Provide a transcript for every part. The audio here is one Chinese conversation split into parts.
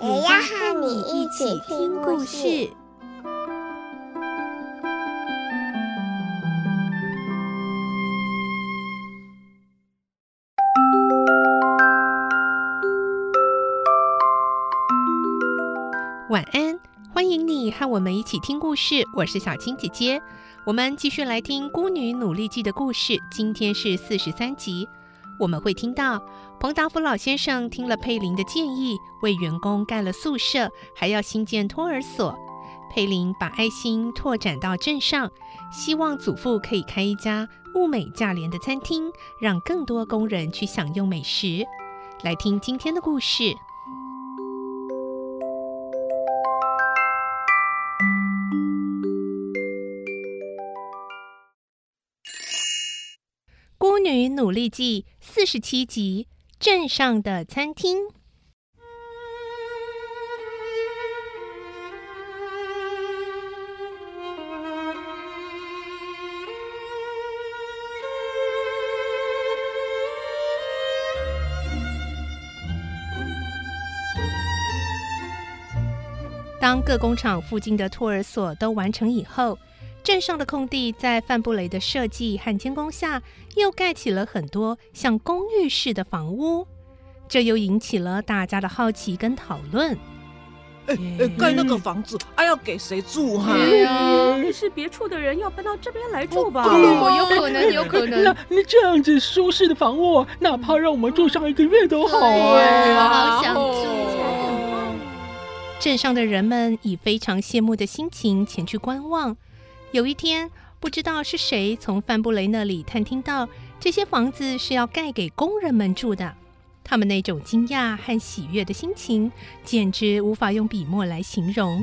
也要和你一起听故事。晚安，欢迎你和我们一起听故事。我是小青姐姐，我们继续来听《孤女努力记》的故事。今天是四十三集，我们会听到彭达福老先生听了佩林的建议，为员工盖了宿舍，还要新建托儿所。佩林把爱心拓展到镇上，希望祖父可以开一家物美价廉的餐厅，让更多工人去享用美食。来听今天的故事。《女努力记》四十七集：镇上的餐厅。当各工厂附近的托儿所都完成以后，镇上的空地在范布雷的设计和监工下，又盖起了很多像公寓式的房屋，这又引起了大家的好奇跟讨论。哎哎，盖那个房子还、啊、要给谁住哈？对呀，你是别处的人要搬到这边来住吧？哦，有可能，有可能。那你这样子舒适的房屋，哪怕让我们住上一个月都好啊！好想住。镇上的人们以非常羡慕的心情前去观望。有一天，不知道是谁从范布雷那里探听到这些房子是要盖给工人们住的，他们那种惊讶和喜悦的心情，简直无法用笔墨来形容。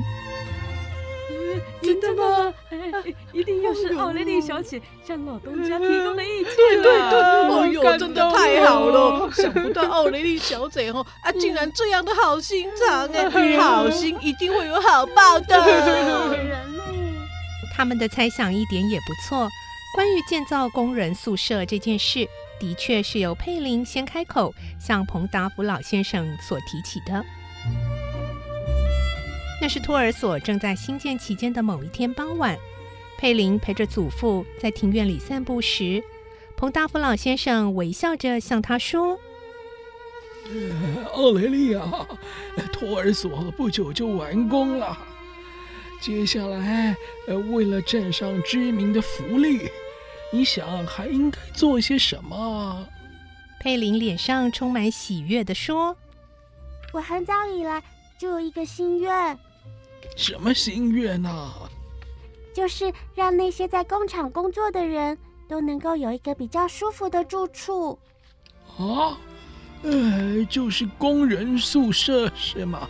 嗯、真的吗？哎、一定又是奥雷利小姐向老东家提供的意见、啊。对对对，哦哟，真的太好了！想不到奥雷利小姐哦啊，竟然这样的好心肠哎，好心一定会有好报的。他们的猜想一点也不错。关于建造工人宿舍这件事，的确是由佩林先开口向彭达福老先生所提起的。那是托儿所正在兴建期间的某一天傍晚，佩林陪着祖父在庭院里散步时，彭达福老先生微笑着向他说：“奥雷利亚，托儿所不久就完工了。”接下来，呃，为了镇上居民的福利，你想还应该做些什么？佩林脸上充满喜悦地说：“我很早以来就有一个心愿。什么心愿呢？就是让那些在工厂工作的人都能够有一个比较舒服的住处。啊，呃，就是工人宿舍是吗？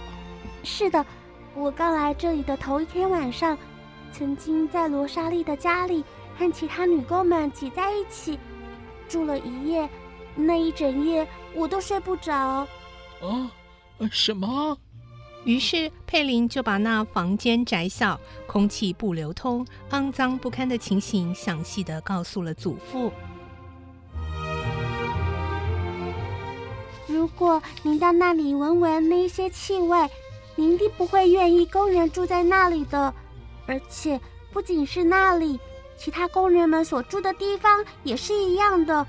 是的。”我刚来这里的头一天晚上，曾经在罗莎莉的家里和其他女工们挤在一起住了一夜，那一整夜我都睡不着。啊，什么？于是佩林就把那房间窄小、空气不流通、肮脏不堪的情形详细的告诉了祖父。如果您到那里闻闻那一些气味。您一定不会愿意工人住在那里的，而且不仅是那里，其他工人们所住的地方也是一样的。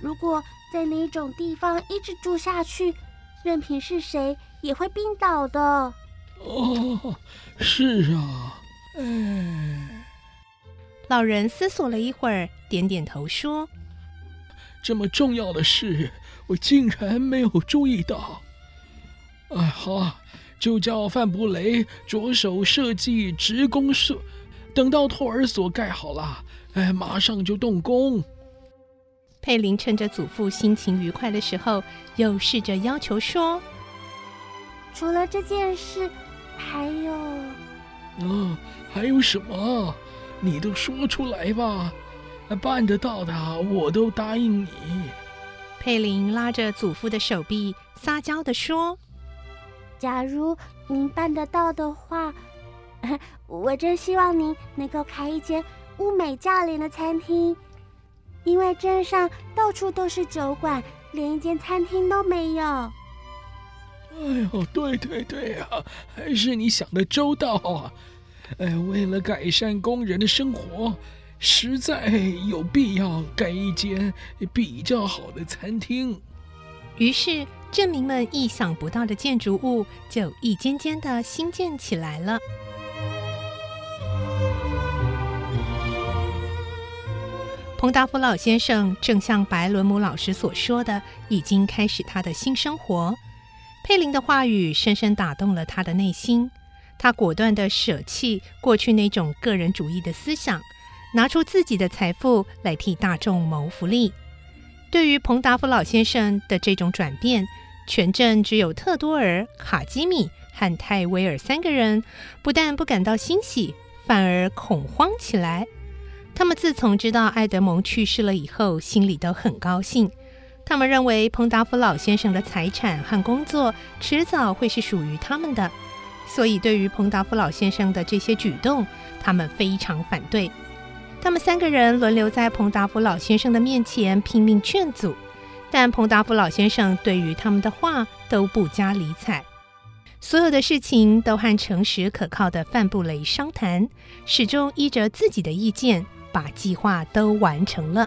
如果在那种地方一直住下去，任凭是谁也会病倒的。哦，是啊，嗯。老人思索了一会儿，点点头说：“这么重要的事，我竟然没有注意到。哎，好啊。”就叫范布雷着手设计职工社，等到托儿所盖好了，哎，马上就动工。佩林趁着祖父心情愉快的时候，又试着要求说：“除了这件事，还有……啊，还有什么？你都说出来吧。办得到的，我都答应你。佩林拉着祖父的手臂，撒娇地说：“假如您办得到的话，我真希望您能够开一间物美价廉的餐厅，因为镇上到处都是酒馆，连一间餐厅都没有。”哎呦，对对对啊，还是你想的周到啊！哎，为了改善工人的生活。实在有必要盖一间比较好的餐厅。于是，镇民们意想不到的建筑物就一间间的兴建起来了。彭达福老先生正像白伦姆老师所说的，已经开始他的新生活。佩林的话语深深打动了他的内心，他果断地舍弃过去那种个人主义的思想。拿出自己的财富来替大众谋福利。对于彭达福老先生的这种转变，全镇只有特多尔、卡基米和泰威尔三个人不但不感到欣喜，反而恐慌起来。他们自从知道爱德蒙去世了以后，心里都很高兴。他们认为彭达福老先生的财产和工作迟早会是属于他们的，所以对于彭达福老先生的这些举动，他们非常反对。他们三个人轮流在彭达福老先生的面前拼命劝阻，但彭达福老先生对于他们的话都不加理睬。所有的事情都和诚实可靠的范布雷商谈，始终依着自己的意见把计划都完成了。